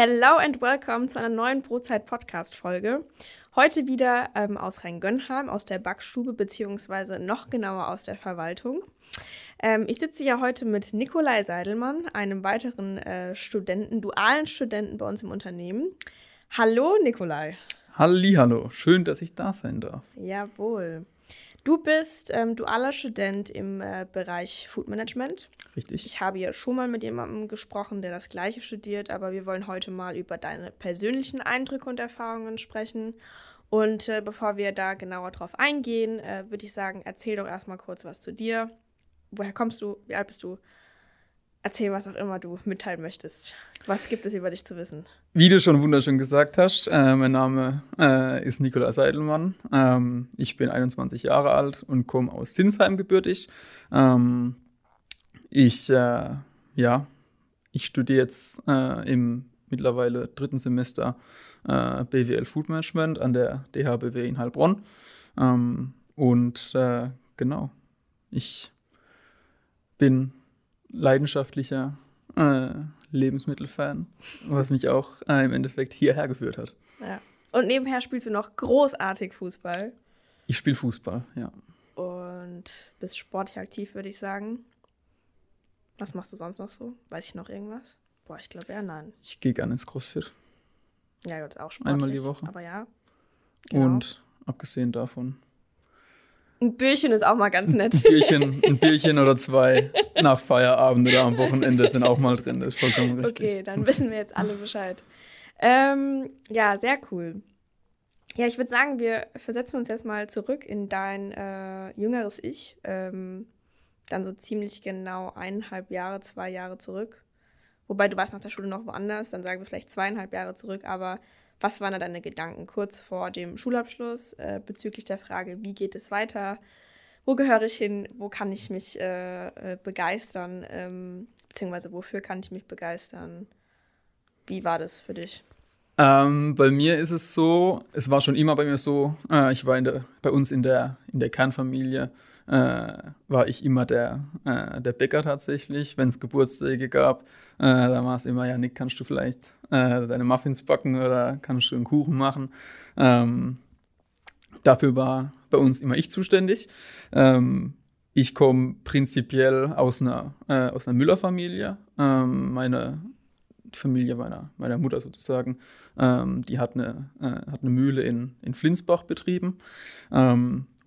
Hello and welcome zu einer neuen Brotzeit-Podcast-Folge. Heute wieder ähm, aus Rheingönheim, aus der Backstube, beziehungsweise noch genauer aus der Verwaltung. Ähm, ich sitze ja heute mit Nikolai Seidelmann, einem weiteren äh, Studenten, dualen Studenten bei uns im Unternehmen. Hallo, Nikolai. Hallo, schön, dass ich da sein darf. Jawohl. Du bist ähm, dualer Student im äh, Bereich Food Management. Richtig. Ich habe ja schon mal mit jemandem gesprochen, der das Gleiche studiert, aber wir wollen heute mal über deine persönlichen Eindrücke und Erfahrungen sprechen. Und äh, bevor wir da genauer drauf eingehen, äh, würde ich sagen, erzähl doch erstmal kurz was zu dir. Woher kommst du? Wie alt bist du? Erzähl, was auch immer du mitteilen möchtest. Was gibt es über dich zu wissen? Wie du schon wunderschön gesagt hast, äh, mein Name äh, ist Nikolaus Seidelmann. Ähm, ich bin 21 Jahre alt und komme aus Sinsheim gebürtig. Ähm, ich, äh, ja, ich studiere jetzt äh, im mittlerweile dritten Semester äh, BWL Food Management an der DHBW in Heilbronn. Ähm, und äh, genau, ich bin leidenschaftlicher äh, Lebensmittelfan, was mich auch äh, im Endeffekt hierher geführt hat. Ja. Und nebenher spielst du noch großartig Fußball. Ich spiele Fußball, ja. Und bist sportlich aktiv, würde ich sagen. Was machst du sonst noch so? Weiß ich noch irgendwas? Boah, ich glaube eher nein. Ich gehe gerne ins CrossFit. Ja, das ist auch sportlich. Einmal die Woche. Aber ja. Genau. Und abgesehen davon ein Bierchen ist auch mal ganz nett. Ein Bierchen, ein Bierchen oder zwei nach Feierabend oder am Wochenende sind auch mal drin. Das ist vollkommen richtig. Okay, dann wissen wir jetzt alle Bescheid. Ähm, ja, sehr cool. Ja, ich würde sagen, wir versetzen uns jetzt mal zurück in dein äh, jüngeres Ich. Ähm, dann so ziemlich genau eineinhalb Jahre, zwei Jahre zurück. Wobei du warst nach der Schule noch woanders, dann sagen wir vielleicht zweieinhalb Jahre zurück, aber was waren da deine Gedanken kurz vor dem Schulabschluss äh, bezüglich der Frage, wie geht es weiter? Wo gehöre ich hin? Wo kann ich mich äh, äh, begeistern? Ähm, beziehungsweise wofür kann ich mich begeistern? Wie war das für dich? Ähm, bei mir ist es so, es war schon immer bei mir so, äh, ich war der, bei uns in der, in der Kernfamilie, äh, war ich immer der, äh, der Bäcker tatsächlich. Wenn es Geburtstage gab, äh, da war es immer, ja, Nick, kannst du vielleicht äh, deine Muffins backen oder kannst du einen Kuchen machen? Ähm, dafür war bei uns immer ich zuständig. Ähm, ich komme prinzipiell aus einer, äh, aus einer Müllerfamilie. Ähm, meine Familie meiner, meiner Mutter sozusagen, ähm, die hat eine, äh, hat eine Mühle in, in Flinsbach betrieben.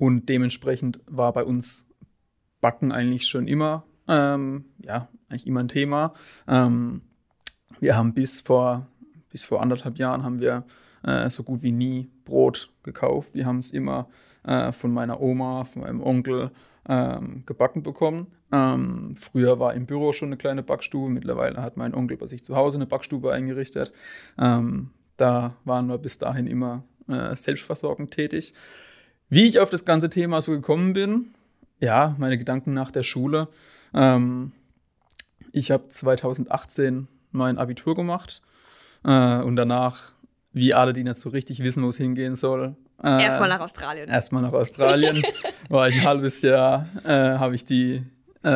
Und dementsprechend war bei uns Backen eigentlich schon immer, ähm, ja, eigentlich immer ein Thema. Ähm, wir haben bis vor, bis vor anderthalb Jahren haben wir äh, so gut wie nie Brot gekauft. Wir haben es immer äh, von meiner Oma, von meinem Onkel ähm, gebacken bekommen. Ähm, früher war im Büro schon eine kleine Backstube, mittlerweile hat mein Onkel bei sich zu Hause eine Backstube eingerichtet. Ähm, da waren wir bis dahin immer äh, selbstversorgend tätig. Wie ich auf das ganze Thema so gekommen bin, ja, meine Gedanken nach der Schule. Ähm, ich habe 2018 mein Abitur gemacht äh, und danach, wie alle, die nicht so richtig wissen, wo es hingehen soll, äh, erstmal nach Australien. Erstmal nach Australien. war ich ein halbes Jahr, äh, habe ich, die, äh,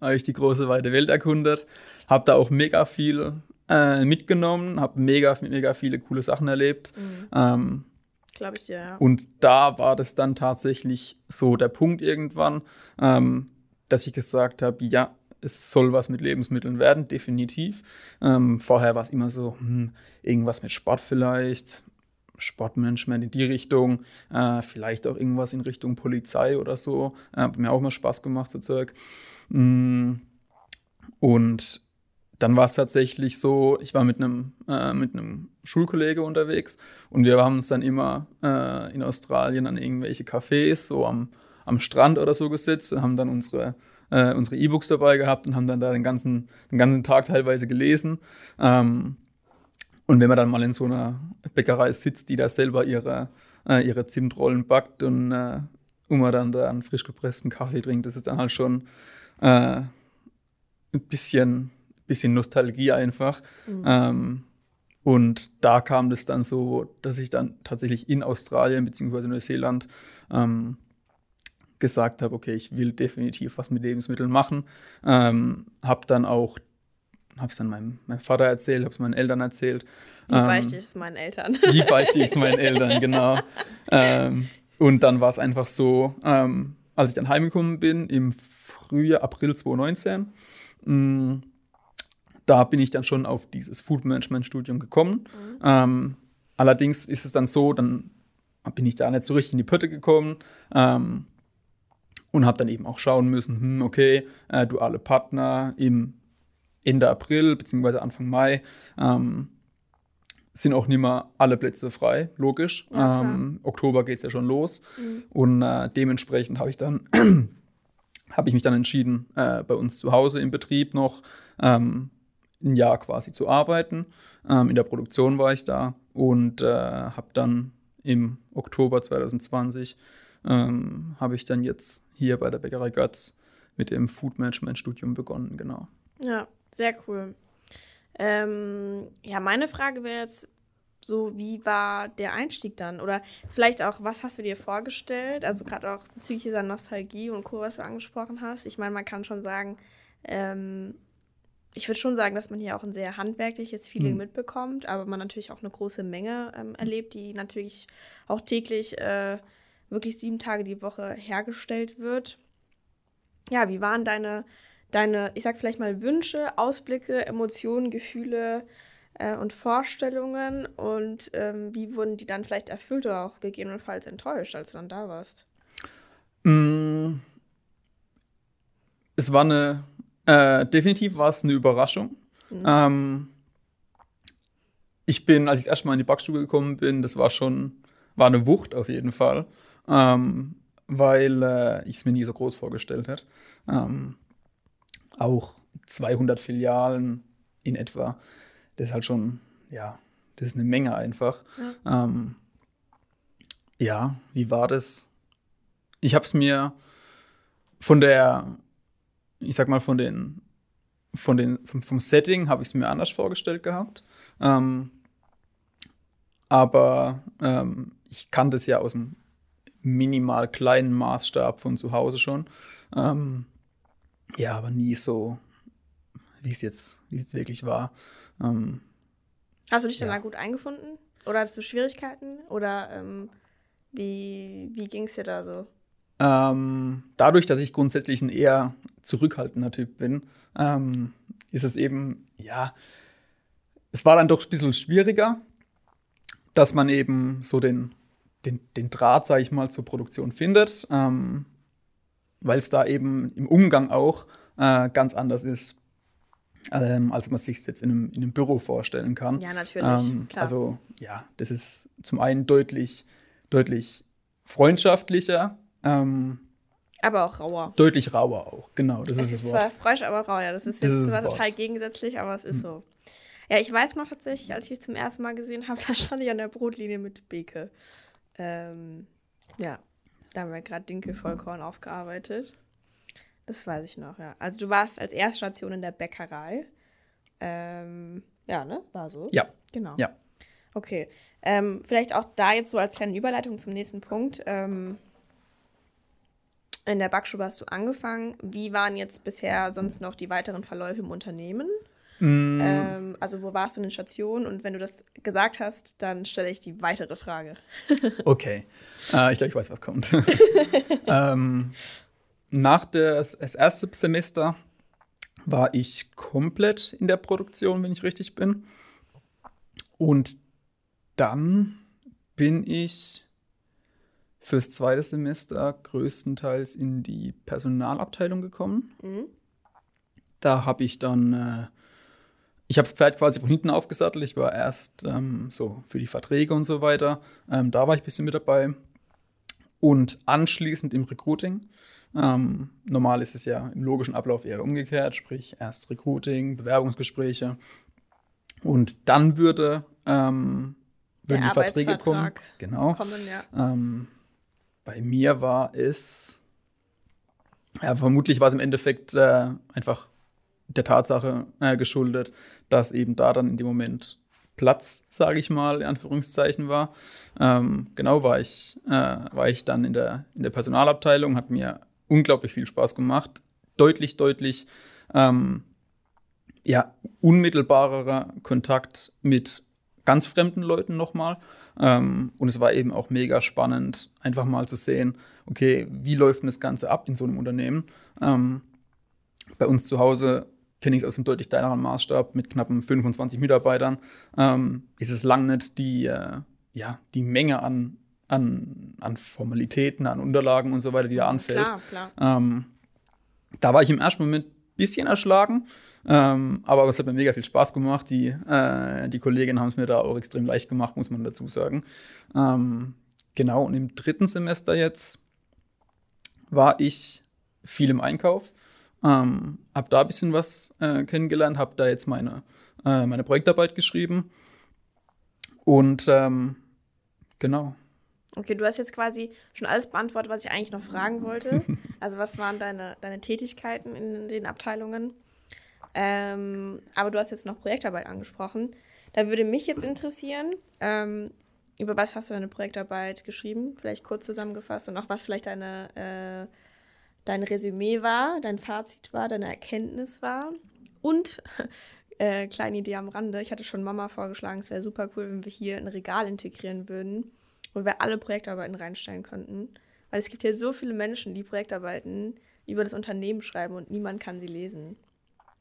hab ich die große weite Welt erkundet. Habe da auch mega viel äh, mitgenommen, habe mega, mega viele coole Sachen erlebt. Mhm. Ähm, Glaube ich ja. Und da war das dann tatsächlich so der Punkt irgendwann, ähm, dass ich gesagt habe, ja, es soll was mit Lebensmitteln werden, definitiv. Ähm, vorher war es immer so, hm, irgendwas mit Sport vielleicht, Sportmanagement in die Richtung, äh, vielleicht auch irgendwas in Richtung Polizei oder so. Äh, hat mir auch mal Spaß gemacht, so Zeug. Mm, und dann war es tatsächlich so, ich war mit einem äh, mit einem Schulkollege unterwegs und wir haben uns dann immer äh, in Australien an irgendwelche Cafés so am, am Strand oder so gesetzt und haben dann unsere äh, unsere E-Books dabei gehabt und haben dann da den ganzen den ganzen Tag teilweise gelesen. Ähm, und wenn man dann mal in so einer Bäckerei sitzt, die da selber ihre, äh, ihre Zimtrollen backt und, äh, und man dann da einen frisch gepressten Kaffee trinkt, das ist dann halt schon äh, ein bisschen, bisschen Nostalgie einfach. Mhm. Ähm, und da kam das dann so, dass ich dann tatsächlich in Australien bzw. Neuseeland ähm, gesagt habe, okay, ich will definitiv was mit Lebensmitteln machen. Ähm, habe dann auch habe es dann meinem, meinem Vater erzählt, habe es meinen Eltern erzählt. Wie ähm, beichte ich es meinen Eltern? Wie beichte ich es meinen Eltern, genau. ähm, und dann war es einfach so, ähm, als ich dann heimgekommen bin, im Frühjahr, April 2019, mh, mm, da bin ich dann schon auf dieses Food Management Studium gekommen. Mhm. Ähm, allerdings ist es dann so, dann bin ich da nicht so richtig in die Pötte gekommen ähm, und habe dann eben auch schauen müssen, hm, okay, äh, duale Partner im Ende April bzw. Anfang Mai ähm, sind auch nicht mehr alle Plätze frei, logisch. Ja, ähm, Oktober geht es ja schon los mhm. und äh, dementsprechend habe ich dann habe ich mich dann entschieden, äh, bei uns zu Hause im Betrieb noch ähm, ein Jahr quasi zu arbeiten. Ähm, in der Produktion war ich da und äh, habe dann im Oktober 2020 ähm, habe ich dann jetzt hier bei der Bäckerei Götz mit dem Food Management Studium begonnen, genau. Ja, sehr cool. Ähm, ja, meine Frage wäre jetzt so, wie war der Einstieg dann? Oder vielleicht auch, was hast du dir vorgestellt? Also gerade auch bezüglich dieser Nostalgie und Co., was du angesprochen hast. Ich meine, man kann schon sagen, ähm, ich würde schon sagen, dass man hier auch ein sehr handwerkliches Feeling mhm. mitbekommt, aber man natürlich auch eine große Menge ähm, erlebt, die natürlich auch täglich äh, wirklich sieben Tage die Woche hergestellt wird. Ja, wie waren deine, deine, ich sag vielleicht mal Wünsche, Ausblicke, Emotionen, Gefühle äh, und Vorstellungen und ähm, wie wurden die dann vielleicht erfüllt oder auch gegebenenfalls enttäuscht, als du dann da warst? Mm. Es war eine äh, definitiv war es eine Überraschung. Mhm. Ähm, ich bin, als ich erstmal in die Backstube gekommen bin, das war schon, war eine Wucht auf jeden Fall, ähm, weil äh, ich es mir nie so groß vorgestellt hätte. Ähm, auch 200 Filialen in etwa, das ist halt schon, ja, das ist eine Menge einfach. Ja, ähm, ja wie war das? Ich habe es mir von der ich sag mal, von den, von den, vom, vom Setting habe ich es mir anders vorgestellt gehabt. Ähm, aber ähm, ich kannte es ja aus dem minimal kleinen Maßstab von zu Hause schon. Ähm, ja, aber nie so, wie es jetzt, wie es wirklich war. Ähm, Hast du dich ja. dann da gut eingefunden? Oder hattest du Schwierigkeiten? Oder ähm, wie, wie ging es dir da so? Ähm, dadurch, dass ich grundsätzlich ein eher zurückhaltender Typ bin, ähm, ist es eben, ja, es war dann doch ein bisschen schwieriger, dass man eben so den, den, den Draht, sage ich mal, zur Produktion findet, ähm, weil es da eben im Umgang auch äh, ganz anders ist, ähm, als man sich jetzt in einem, in einem Büro vorstellen kann. Ja, natürlich. Ähm, also ja, das ist zum einen deutlich, deutlich freundschaftlicher, ähm, aber auch rauer. Deutlich rauer auch, genau. Das es ist das Wort. zwar fresh, aber rau, ja. Das ist jetzt das zwar total gegensätzlich, aber es ist hm. so. Ja, ich weiß noch tatsächlich, als ich dich zum ersten Mal gesehen habe, da stand ich an der Brotlinie mit Beke. Ähm, ja, da haben wir gerade Dinkelvollkorn aufgearbeitet. Das weiß ich noch, ja. Also du warst als Erststation in der Bäckerei. Ähm, ja, ne? War so? Ja. Genau. Ja. Okay. Ähm, vielleicht auch da jetzt so als kleine Überleitung zum nächsten Punkt. Ähm, in der Backstube hast du angefangen. Wie waren jetzt bisher sonst noch die weiteren Verläufe im Unternehmen? Mm. Ähm, also wo warst du in den Stationen? Und wenn du das gesagt hast, dann stelle ich die weitere Frage. okay. Äh, ich glaube, ich weiß, was kommt. ähm, nach des, das erste Semester war ich komplett in der Produktion, wenn ich richtig bin. Und dann bin ich fürs zweite Semester größtenteils in die Personalabteilung gekommen. Mhm. Da habe ich dann, äh, ich habe das Pferd quasi von hinten aufgesattelt. Ich war erst ähm, so für die Verträge und so weiter. Ähm, da war ich ein bisschen mit dabei. Und anschließend im Recruiting. Ähm, normal ist es ja im logischen Ablauf eher umgekehrt, sprich erst Recruiting, Bewerbungsgespräche. Und dann würde ähm, würden die Verträge kommen. Genau. Kommen, ja. Bei mir war es, ja, vermutlich war es im Endeffekt äh, einfach der Tatsache äh, geschuldet, dass eben da dann in dem Moment Platz, sage ich mal, in Anführungszeichen war. Ähm, genau war ich, äh, war ich dann in der, in der Personalabteilung, hat mir unglaublich viel Spaß gemacht. Deutlich, deutlich ähm, ja, unmittelbarerer Kontakt mit ganz fremden Leuten nochmal. Ähm, und es war eben auch mega spannend, einfach mal zu sehen, okay, wie läuft denn das Ganze ab in so einem Unternehmen? Ähm, bei uns zu Hause kenne ich es aus einem deutlich kleineren Maßstab mit knappen 25 Mitarbeitern. Ähm, ist es lang nicht die, äh, ja, die Menge an, an, an Formalitäten, an Unterlagen und so weiter, die da anfällt. Klar, klar. Ähm, da war ich im ersten Moment bisschen erschlagen. Ähm, aber es hat mir mega viel Spaß gemacht. Die, äh, die Kolleginnen haben es mir da auch extrem leicht gemacht, muss man dazu sagen. Ähm, genau, und im dritten Semester jetzt war ich viel im Einkauf. Ähm, hab da ein bisschen was äh, kennengelernt, habe da jetzt meine, äh, meine Projektarbeit geschrieben. Und ähm, genau. Okay, du hast jetzt quasi schon alles beantwortet, was ich eigentlich noch fragen wollte. Also was waren deine, deine Tätigkeiten in den Abteilungen? Ähm, aber du hast jetzt noch Projektarbeit angesprochen. Da würde mich jetzt interessieren, ähm, über was hast du deine Projektarbeit geschrieben? Vielleicht kurz zusammengefasst und auch was vielleicht deine, äh, dein Resümee war, dein Fazit war, deine Erkenntnis war. Und äh, kleine Idee am Rande, ich hatte schon Mama vorgeschlagen, es wäre super cool, wenn wir hier ein Regal integrieren würden wo wir alle Projektarbeiten reinstellen könnten. Weil es gibt hier so viele Menschen, die Projektarbeiten über das Unternehmen schreiben und niemand kann sie lesen.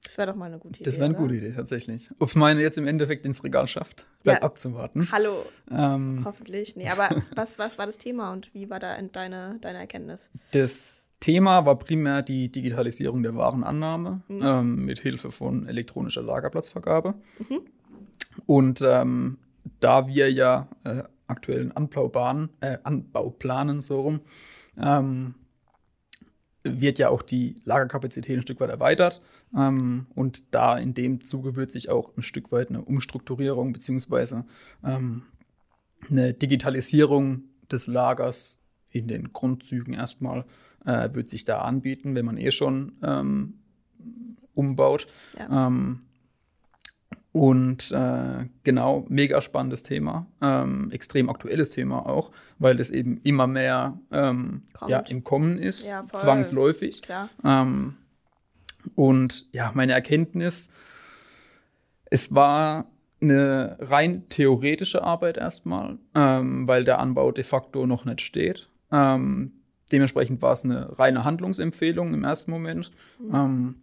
Das wäre doch mal eine gute Idee. Das wäre eine oder? gute Idee, tatsächlich. Ob meine jetzt im Endeffekt ins Regal schafft, bleibt ja. abzuwarten. Hallo. Ähm, Hoffentlich. Nee, aber was, was war das Thema und wie war da deine, deine Erkenntnis? Das Thema war primär die Digitalisierung der Warenannahme mhm. ähm, mit Hilfe von elektronischer Lagerplatzvergabe. Mhm. Und ähm, da wir ja äh, aktuellen Anbaubahnen, äh, Anbauplanen so rum, ähm, wird ja auch die Lagerkapazität ein Stück weit erweitert. Ähm, und da in dem Zuge wird sich auch ein Stück weit eine Umstrukturierung bzw. ähm, eine Digitalisierung des Lagers in den Grundzügen erstmal äh, wird sich da anbieten, wenn man eh schon ähm, umbaut. Ja. Ähm, und äh, genau, mega spannendes Thema, ähm, extrem aktuelles Thema auch, weil es eben immer mehr ähm, ja, im Kommen ist, ja, zwangsläufig. Ähm, und ja, meine Erkenntnis, es war eine rein theoretische Arbeit erstmal, ähm, weil der Anbau de facto noch nicht steht. Ähm, dementsprechend war es eine reine Handlungsempfehlung im ersten Moment. Mhm. Ähm,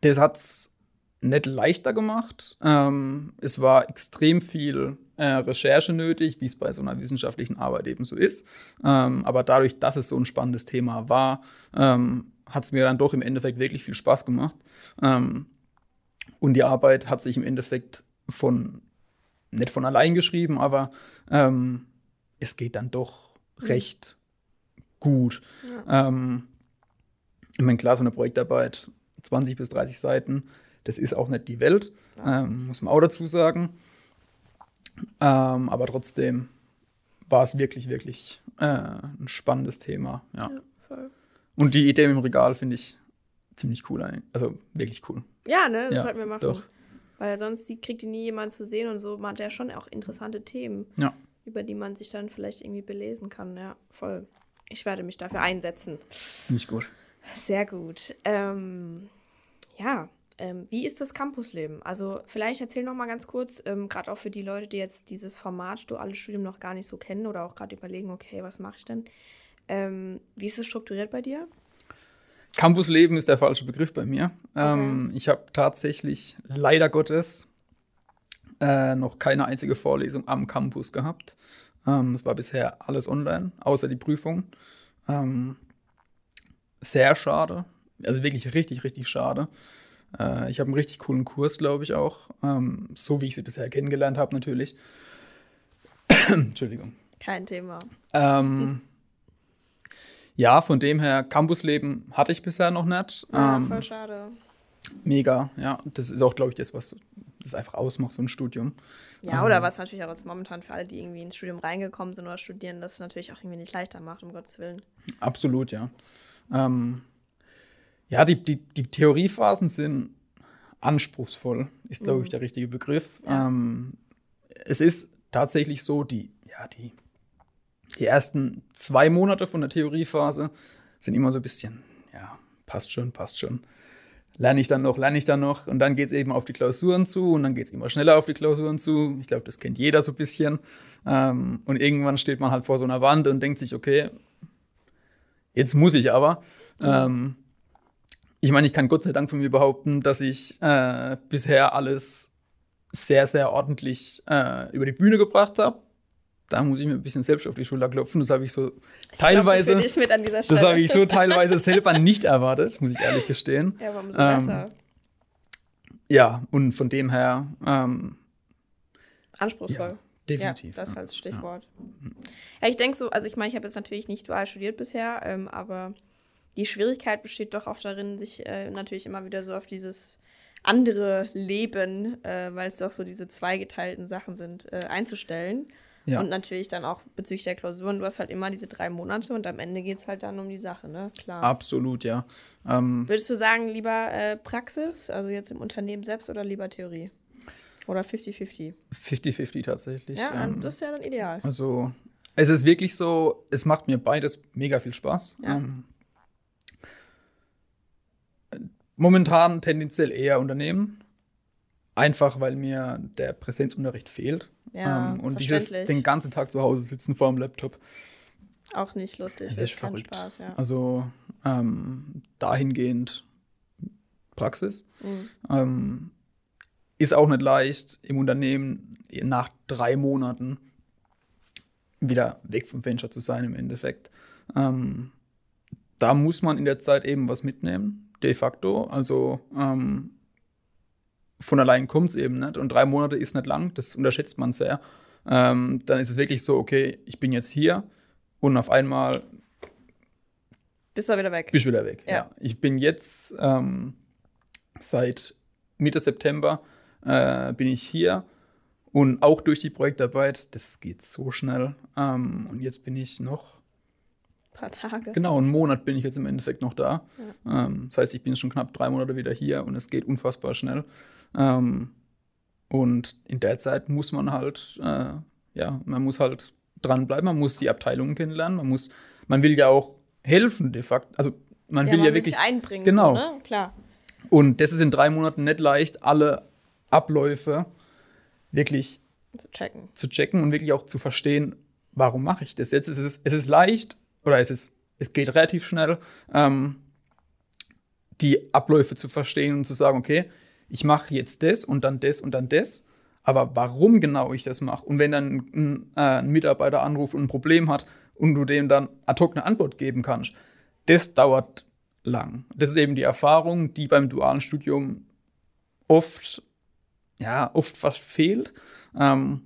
das hat es nicht leichter gemacht. Ähm, es war extrem viel äh, Recherche nötig, wie es bei so einer wissenschaftlichen Arbeit eben so ist. Ähm, aber dadurch, dass es so ein spannendes Thema war, ähm, hat es mir dann doch im Endeffekt wirklich viel Spaß gemacht. Ähm, und die Arbeit hat sich im Endeffekt von, nicht von allein geschrieben, aber ähm, es geht dann doch mhm. recht gut. Ja. Ähm, ich meine, klar, so eine Projektarbeit, 20 bis 30 Seiten, das ist auch nicht die Welt, ähm, muss man auch dazu sagen. Ähm, aber trotzdem war es wirklich, wirklich äh, ein spannendes Thema. Ja. ja Und die Idee im Regal finde ich ziemlich cool. Also wirklich cool. Ja, ne, das ja, sollten wir machen. Doch. Weil sonst die, kriegt die nie jemand zu sehen und so man hat ja schon auch interessante Themen, ja. über die man sich dann vielleicht irgendwie belesen kann. Ja, voll. Ich werde mich dafür einsetzen. Finde ich gut. Sehr gut. Ähm, ja, ähm, wie ist das Campusleben? Also vielleicht erzähl noch mal ganz kurz, ähm, gerade auch für die Leute, die jetzt dieses Format duales Studium noch gar nicht so kennen oder auch gerade überlegen, okay, was mache ich denn? Ähm, wie ist es strukturiert bei dir? Campusleben ist der falsche Begriff bei mir. Ähm, okay. ich habe tatsächlich leider Gottes äh, noch keine einzige Vorlesung am Campus gehabt. Ähm, es war bisher alles online, außer die Prüfung. Ähm, sehr schade. Also wirklich richtig, richtig schade. Äh, ich habe einen richtig coolen Kurs, glaube ich auch. Ähm, so wie ich sie bisher kennengelernt habe, natürlich. Entschuldigung. Kein Thema. Ähm, ja, von dem her, Campusleben hatte ich bisher noch nicht. Ja, ähm, voll schade. Mega, ja. Das ist auch, glaube ich, das, was das einfach ausmacht, so ein Studium. Ja, oder ähm, was natürlich auch momentan für alle, die irgendwie ins Studium reingekommen sind oder studieren, das natürlich auch irgendwie nicht leichter macht, um Gottes Willen. Absolut, ja. Ähm, ja, die, die, die Theoriephasen sind anspruchsvoll, ist, glaube ich, mhm. der richtige Begriff. Ja. Ähm, es ist tatsächlich so, die, ja, die, die ersten zwei Monate von der Theoriephase sind immer so ein bisschen, ja, passt schon, passt schon. lerne ich dann noch, lerne ich dann noch und dann geht es eben auf die Klausuren zu und dann geht es immer schneller auf die Klausuren zu. Ich glaube, das kennt jeder so ein bisschen. Ähm, und irgendwann steht man halt vor so einer Wand und denkt sich, okay, jetzt muss ich aber. Mhm. Ähm, ich meine, ich kann Gott sei Dank von mir behaupten, dass ich äh, bisher alles sehr, sehr ordentlich äh, über die Bühne gebracht habe da muss ich mir ein bisschen selbst auf die Schulter klopfen. Das habe ich so ich teilweise. Glaub, das, das habe ich so teilweise selber nicht erwartet, muss ich ehrlich gestehen. Ja, warum so ähm, besser? Ja, und von dem her. Ähm, Anspruchsvoll. Ja, definitiv. Ja, das als Stichwort. Ja, ja ich denke so, also ich meine, ich habe jetzt natürlich nicht dual studiert bisher, ähm, aber die Schwierigkeit besteht doch auch darin, sich äh, natürlich immer wieder so auf dieses andere Leben, äh, weil es doch so diese zweigeteilten Sachen sind, äh, einzustellen. Ja. Und natürlich dann auch bezüglich der Klausuren, du hast halt immer diese drei Monate und am Ende geht es halt dann um die Sache, ne? Klar. Absolut, ja. Ähm, Würdest du sagen, lieber äh, Praxis, also jetzt im Unternehmen selbst oder lieber Theorie? Oder 50-50? 50-50 tatsächlich. Ja, ähm, das ist ja dann ideal. Also, es ist wirklich so, es macht mir beides mega viel Spaß. Ja. Ähm, momentan tendenziell eher Unternehmen. Einfach weil mir der Präsenzunterricht fehlt. Ja, ähm, und dieses den ganzen Tag zu Hause sitzen vor dem Laptop. Auch nicht lustig. Das ist verrückt. Spaß, ja. Also ähm, dahingehend Praxis. Mhm. Ähm, ist auch nicht leicht im Unternehmen nach drei Monaten wieder weg vom Venture zu sein im Endeffekt. Ähm, da muss man in der Zeit eben was mitnehmen, de facto. Also ähm, von allein kommt es eben nicht. Und drei Monate ist nicht lang, das unterschätzt man sehr. Ähm, dann ist es wirklich so, okay, ich bin jetzt hier und auf einmal bist du wieder weg. Bist wieder weg, ja. ja. Ich bin jetzt ähm, seit Mitte September äh, bin ich hier und auch durch die Projektarbeit, das geht so schnell. Ähm, und jetzt bin ich noch paar Tage. Genau, einen Monat bin ich jetzt im Endeffekt noch da. Ja. Ähm, das heißt, ich bin schon knapp drei Monate wieder hier und es geht unfassbar schnell. Ähm, und in der Zeit muss man halt, äh, ja, man muss halt dranbleiben, man muss die Abteilungen kennenlernen, man muss, man will ja auch helfen de facto. Also man ja, will man ja will wirklich. Sich einbringen, genau. So, ne? Klar. Und das ist in drei Monaten nicht leicht, alle Abläufe wirklich zu checken. zu checken und wirklich auch zu verstehen, warum mache ich das jetzt. Es ist, es ist leicht oder es ist, es geht relativ schnell, ähm, die Abläufe zu verstehen und zu sagen, okay, ich mache jetzt das und dann das und dann das. Aber warum genau ich das mache und wenn dann ein, äh, ein, Mitarbeiter anruft und ein Problem hat und du dem dann ad hoc eine Antwort geben kannst, das dauert lang. Das ist eben die Erfahrung, die beim dualen Studium oft, ja, oft fast fehlt. Ähm,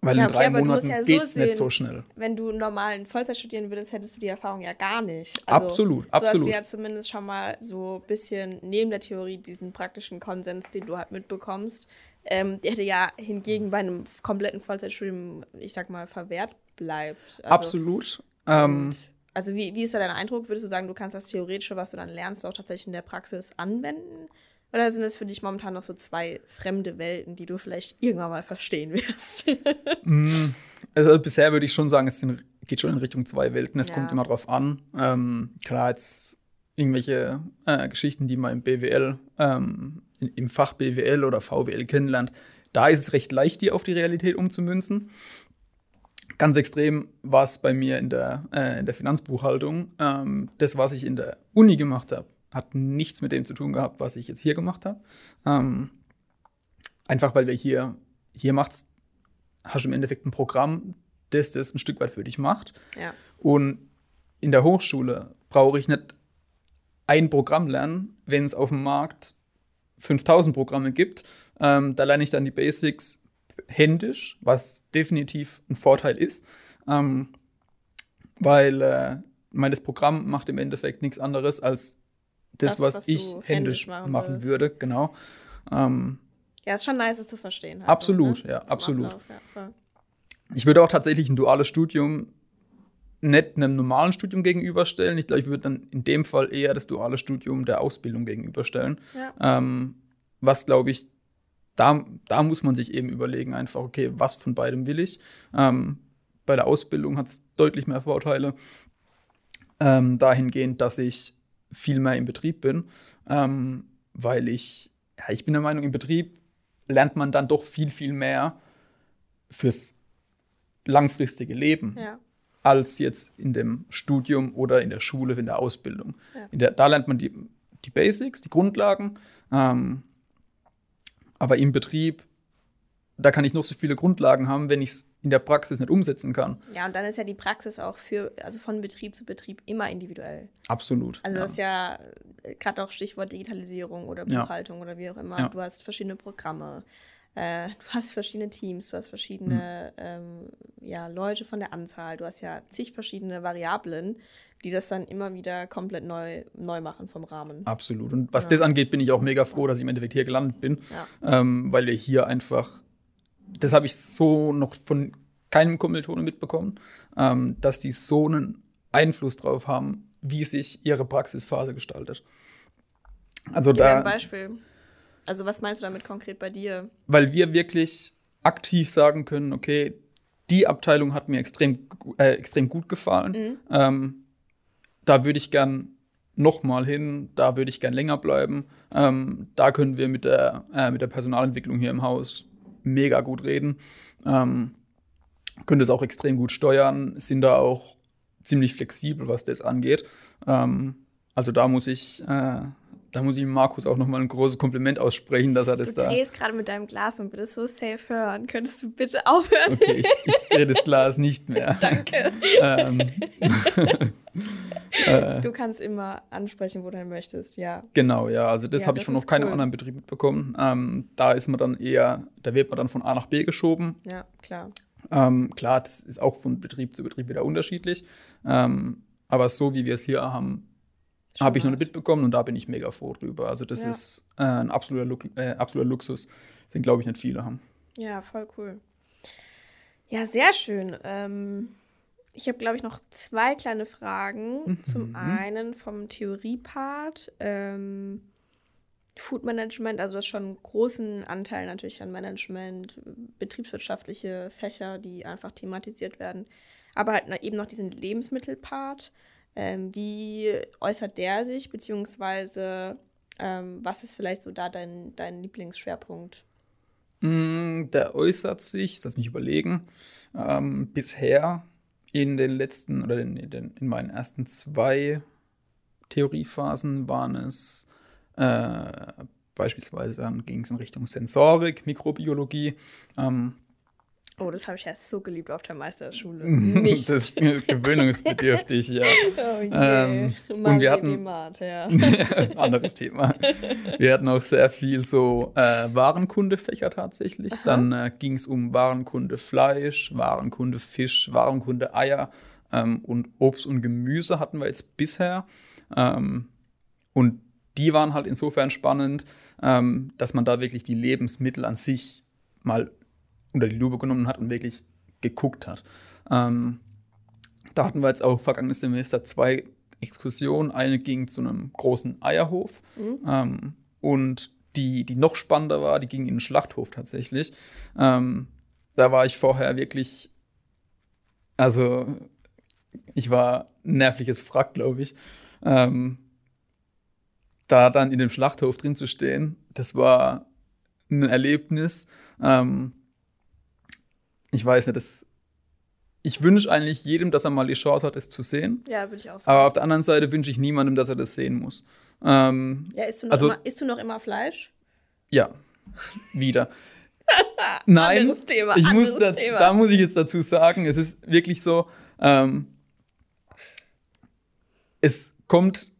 weil ja, in drei okay, Monaten ja geht es so nicht so schnell. Wenn du normal in Vollzeit studieren würdest, hättest du die Erfahrung ja gar nicht. Also, absolut, so absolut. hast du ja zumindest schon mal so ein bisschen neben der Theorie diesen praktischen Konsens, den du halt mitbekommst. Ähm, der hätte ja hingegen bei einem kompletten Vollzeitstudium, ich sag mal, verwehrt bleibt. Also, absolut. Ähm, also wie, wie ist da dein Eindruck? Würdest du sagen, du kannst das Theoretische, was du dann lernst, auch tatsächlich in der Praxis anwenden? Oder sind es für dich momentan noch so zwei fremde Welten, die du vielleicht irgendwann mal verstehen wirst? Mm, also bisher würde ich schon sagen, es sind, geht schon in Richtung zwei Welten. Es ja. kommt immer drauf an. Ähm, klar, jetzt irgendwelche äh, Geschichten, die man im BWL, ähm, im Fach BWL oder VWL kennenlernt, da ist es recht leicht, die auf die Realität umzumünzen. Ganz extrem war es bei mir in der, äh, in der Finanzbuchhaltung. Ähm, das, was ich in der Uni gemacht habe, hat nichts mit dem zu tun gehabt, was ich jetzt hier gemacht habe. Ähm, einfach weil wir hier, hier macht's, hast du im Endeffekt ein Programm, das das ein Stück weit für dich macht. Ja. Und in der Hochschule brauche ich nicht ein Programm lernen, wenn es auf dem Markt 5000 Programme gibt. Ähm, da lerne ich dann die Basics händisch, was definitiv ein Vorteil ist. Ähm, weil äh, mein das Programm macht im Endeffekt nichts anderes als das, das was, was, ich händisch machen, machen würde, genau. Ähm, ja, ist schon nice, es zu verstehen. Halt absolut, so, ne? ja, absolut. Ablauf, ja, ich würde auch tatsächlich ein duales Studium nicht einem normalen Studium gegenüberstellen. Ich glaube, ich würde dann in dem Fall eher das duale Studium der Ausbildung gegenüberstellen. Ja. Ähm, was, glaube ich, da, da muss man sich eben überlegen, einfach, okay, was von beidem will ich? Ähm, bei der Ausbildung hat es deutlich mehr Vorteile. Ähm, dahingehend, dass ich viel mehr im Betrieb bin, ähm, weil ich, ja, ich bin der Meinung, im Betrieb lernt man dann doch viel, viel mehr fürs langfristige Leben. Ja. Als jetzt in dem Studium oder in der Schule, in der Ausbildung. Ja. In der, da lernt man die, die Basics, die Grundlagen. Ähm, aber im Betrieb, da kann ich noch so viele Grundlagen haben, wenn ich es in der Praxis nicht umsetzen kann. Ja, und dann ist ja die Praxis auch für, also von Betrieb zu Betrieb immer individuell. Absolut. Also ja. das ist ja äh, gerade auch Stichwort Digitalisierung oder Ja. Buchhaltung oder wie auch immer. Ja. Du hast verschiedene Programme, äh, du hast verschiedene Teams, du hast verschiedene ähm, ja, Leute von der Anzahl, du hast ja zig verschiedene Variablen, die das dann immer wieder komplett neu, neu machen vom Rahmen. Absolut. Und was Ja. das angeht, bin ich auch mega froh, dass ich im Endeffekt hier gelandet bin, Ja. ähm, weil wir hier einfach, das habe ich so noch von keinem Kommilitonen mitbekommen, ähm, dass die so einen Einfluss drauf haben, wie sich ihre Praxisphase gestaltet. Also Gib mir ein da, Beispiel. Also was meinst du damit konkret bei dir? weil wir wirklich aktiv sagen können, okay, die Abteilung hat mir extrem, äh, extrem gut gefallen. Mhm. Ähm, da würde ich gern nochmal hin, da würde ich gern länger bleiben. Ähm, da können wir mit der, äh, mit der Personalentwicklung hier im Haus mega gut reden. Ähm, können das auch extrem gut steuern, sind da auch ziemlich flexibel, was das angeht. Ähm, also da muss ich, äh, da muss ich Markus auch nochmal ein großes Kompliment aussprechen, dass er Du das da. drehst gerade mit deinem Glas und bitte so safe hören. Könntest du bitte aufhören? Okay, ich, ich drehe das Glas nicht mehr. Danke. ähm, äh, Du kannst immer ansprechen, wo du möchtest, ja. Genau, ja. Also das Ja, habe ich von noch keinem cool. anderen Betrieb mitbekommen. Ähm, da ist man dann eher, da wird man dann von A nach B geschoben. Ja, klar. Ähm, klar, das ist auch von Betrieb zu Betrieb wieder unterschiedlich. Ähm, aber so wie wir es hier haben, habe ich noch nicht mitbekommen und da bin ich mega froh drüber. Also das Ja. ist äh, ein absoluter, Lu äh, absoluter Luxus, den glaube ich nicht viele haben. Ja, voll cool. Ja, sehr schön. Ähm, ich habe, glaube ich, noch zwei kleine Fragen. Mhm. Zum einen vom Theoriepart. Ähm, Food Management, also das schon einen großen Anteil natürlich an Management, betriebswirtschaftliche Fächer, die einfach thematisiert werden. Aber halt eben noch diesen Lebensmittelpart. Ähm, wie äußert der sich, beziehungsweise ähm, was ist vielleicht so da dein, dein Lieblingsschwerpunkt? Mm, Der äußert sich, lass mich überlegen, ähm, bisher in den letzten oder in, in, in meinen ersten zwei Theoriephasen waren es äh, beispielsweise dann ging es in Richtung Sensorik, Mikrobiologie. Ähm, Oh, das habe ich ja so geliebt auf der Meisterschule. Nicht. das ist gewöhnungsbedürftig, ja. oh je. Ähm, und wir hatten- Demat, ja. Anderes Thema. Wir hatten auch sehr viel so äh, Warenkundefächer tatsächlich. Aha. Dann äh, ging es um Warenkunde Fleisch, Warenkunde Fisch, Warenkunde Eier ähm, und Obst und Gemüse hatten wir jetzt bisher. Ähm, und die waren halt insofern spannend, ähm, dass man da wirklich die Lebensmittel an sich mal unter die Lupe genommen hat und wirklich geguckt hat. Ähm, da hatten wir jetzt auch vergangenes Semester zwei Exkursionen. Eine ging zu einem großen Eierhof Mhm. ähm, und die, die noch spannender war, die ging in den Schlachthof tatsächlich. Ähm, da war ich vorher wirklich, also ich war nervliches Frack, glaube ich. Ähm, da dann in dem Schlachthof drin zu stehen, das war ein Erlebnis. Ähm, ich weiß nicht, das, ich wünsche eigentlich jedem, dass er mal die Chance hat, es zu sehen. Ja, würde ich auch Aber sagen. auf der anderen Seite wünsche ich niemandem, dass er das sehen muss. Ähm, ja, isst du, noch also- immer, isst du noch immer Fleisch? ja, wieder. Nein, Anderes Thema, ich muss anderes da, Thema. da muss ich jetzt dazu sagen, es ist wirklich so, ähm, es kommt,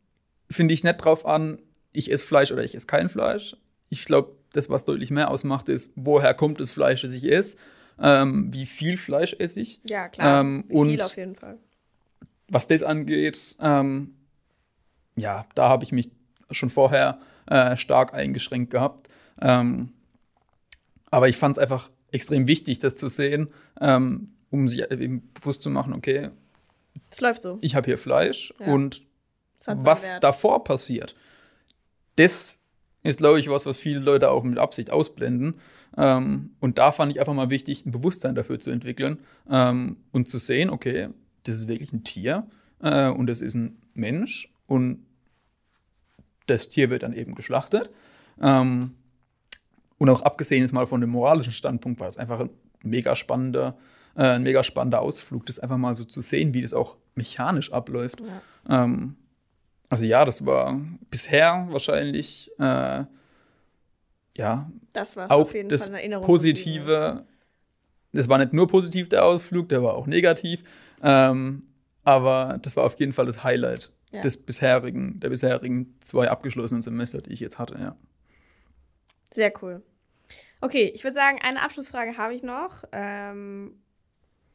finde ich, nicht drauf an, ich esse Fleisch oder ich esse kein Fleisch. Ich glaube, das, was deutlich mehr ausmacht, ist, woher kommt das Fleisch, das ich esse, ähm, wie viel Fleisch esse ich. Ja, klar. Ähm, Viel und- auf jeden Fall. was das angeht, ähm, ja, da habe ich mich schon vorher äh, stark eingeschränkt gehabt. Ähm, aber ich fand es einfach extrem wichtig, das zu sehen, ähm, um sich eben bewusst zu machen, okay, Es läuft so. ich habe hier Fleisch Ja. und was Wert. davor passiert, das ist, glaube ich, was, was viele Leute auch mit Absicht ausblenden. Ähm, und da fand ich einfach mal wichtig, ein Bewusstsein dafür zu entwickeln ähm, und zu sehen, okay, das ist wirklich ein Tier äh, und das ist ein Mensch und das Tier wird dann eben geschlachtet. Ähm, und auch abgesehen jetzt mal von dem moralischen Standpunkt war das einfach ein mega spannender, äh, ein mega spannender Ausflug, das einfach mal so zu sehen, wie das auch mechanisch abläuft. Ja. Also ja, das war bisher wahrscheinlich äh, ja das war auch das positive. Es war nicht nur positiv der Ausflug, der war auch negativ. Ähm, aber das war auf jeden Fall das Highlight ja. des bisherigen, der bisherigen zwei abgeschlossenen Semester, die ich jetzt hatte, ja. Sehr cool. Okay, ich würde sagen, eine Abschlussfrage habe ich noch. Ähm,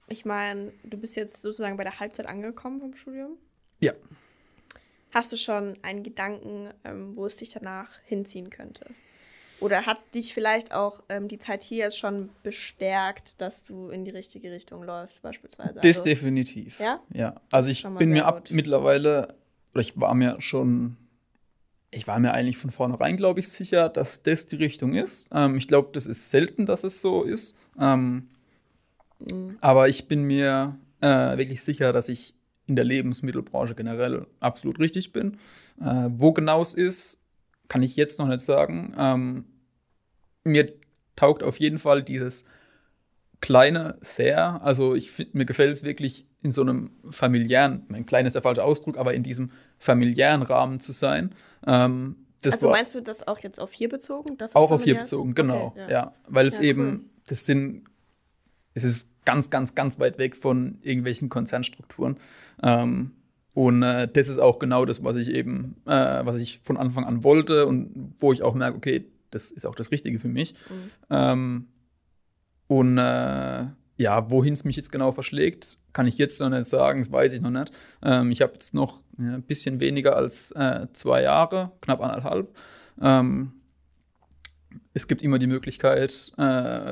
ich meine, du bist jetzt sozusagen bei der Halbzeit angekommen vom Studium. Ja. Hast du schon einen Gedanken, ähm, wo es dich danach hinziehen könnte? Oder hat dich vielleicht auch ähm, die Zeit hier jetzt schon bestärkt, dass du in die richtige Richtung läufst, beispielsweise? Das also, definitiv. Ja? Ja. Also ich bin mir ab mittlerweile, oder ich war mir schon ich war mir eigentlich von vornherein, glaube ich, sicher, dass das die Richtung ist. Ähm, ich glaube, das ist selten, dass es so ist. Ähm, mhm. Aber ich bin mir äh, wirklich sicher, dass ich in der Lebensmittelbranche generell absolut richtig bin. Äh, wo genau es ist, kann ich jetzt noch nicht sagen. Ähm, mir taugt auf jeden Fall dieses kleine sehr. Also ich find, mir gefällt es wirklich in so einem familiären, mein kleines ist der falsche Ausdruck, aber in diesem familiären Rahmen zu sein. Ähm, also meinst du das auch jetzt auf hier bezogen? auch auf hier bezogen, genau. Okay, ja. ja. weil es ja, eben, cool. das sind, es ist ganz, ganz, ganz weit weg von irgendwelchen Konzernstrukturen. Ähm, und äh, das ist auch genau das, was ich eben, äh, was ich von Anfang an wollte und wo ich auch merke, okay, das ist auch das Richtige für mich. Mhm. Ähm, und äh, ja, wohin es mich jetzt genau verschlägt, kann ich jetzt noch nicht sagen, das weiß ich noch nicht. Ähm, ich habe jetzt noch ja, ein bisschen weniger als äh, zwei Jahre, knapp anderthalb. Ähm, es gibt immer die Möglichkeit, äh,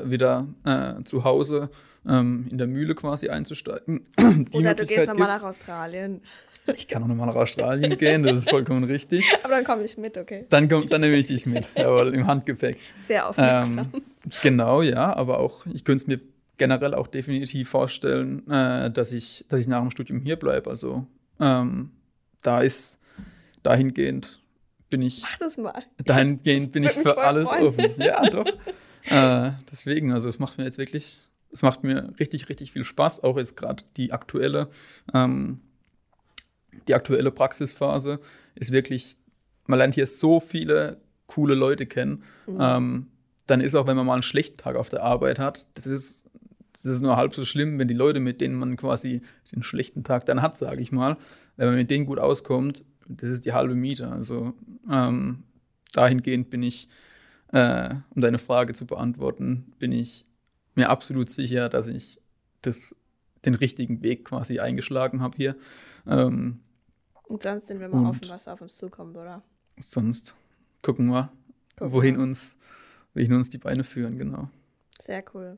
wieder äh, zu Hause ähm, in der Mühle quasi einzusteigen. Die Oder du gehst nochmal nach Australien. Ich kann auch nochmal nach Australien gehen, das ist vollkommen richtig. Aber dann komme ich mit, okay. Dann, komm, dann nehme ich dich mit, jawohl, im Handgepäck. Sehr aufmerksam. Ähm, genau, ja, aber auch, ich könnte es mir generell auch definitiv vorstellen, äh, dass, ich, dass ich nach dem Studium hier bleibe. Also ähm, da ist dahingehend bin ich. Mach das mal. Dahingehend das bin ich für alles freuen. offen. Ja, doch. äh, deswegen, also es macht mir jetzt wirklich, es macht mir richtig, richtig viel Spaß. Auch jetzt gerade die aktuelle, ähm, die aktuelle Praxisphase ist wirklich, man lernt hier so viele coole Leute kennen. Mhm. Ähm, dann ist auch, wenn man mal einen schlechten Tag auf der Arbeit hat, das ist das ist nur halb so schlimm, wenn die Leute, mit denen man quasi den schlechten Tag dann hat, sage ich mal, wenn man mit denen gut auskommt, das ist die halbe Miete. Also ähm, dahingehend bin ich, äh, um deine Frage zu beantworten, bin ich mir absolut sicher, dass ich das, den richtigen Weg quasi eingeschlagen habe hier. Ähm, und sonst sind wir mal offen, was auf uns zukommt, oder? Sonst gucken wir, gucken wohin, wir. Uns, wohin uns die Beine führen, genau. Sehr cool.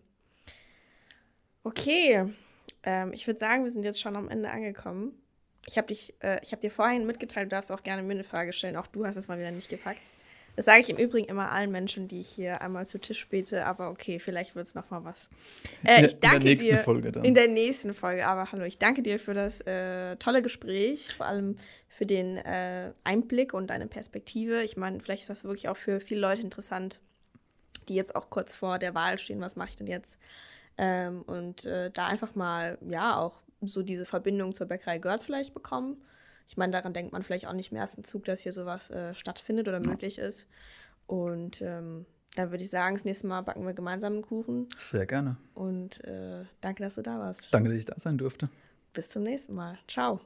Okay, ähm, ich würde sagen, wir sind jetzt schon am Ende angekommen. Ich habe äh, ich dir vorhin mitgeteilt, du darfst auch gerne mir eine Frage stellen. Auch du hast es mal wieder nicht gepackt. Das sage ich im Übrigen immer allen Menschen, die ich hier einmal zu Tisch bete, aber okay, vielleicht wird es nochmal was. Äh, ich danke in der nächsten dir, Folge dann. In der nächsten Folge, aber hallo, ich danke dir für das äh, tolle Gespräch, vor allem für den äh, Einblick und deine Perspektive. Ich meine, vielleicht ist das wirklich auch für viele Leute interessant, die jetzt auch kurz vor der Wahl stehen, was mache ich denn jetzt? Ähm, und äh, da einfach mal, ja, auch so diese Verbindung zur Bäckerei Görz vielleicht bekommen. Ich meine, daran denkt man vielleicht auch nicht im ersten Zug, dass hier sowas äh, stattfindet oder ja. möglich ist. Und ähm, dann würde ich sagen, das nächste Mal backen wir gemeinsam einen Kuchen. Sehr gerne. Und äh, danke, dass du da warst. Danke, dass ich da sein durfte. Bis zum nächsten Mal. Ciao.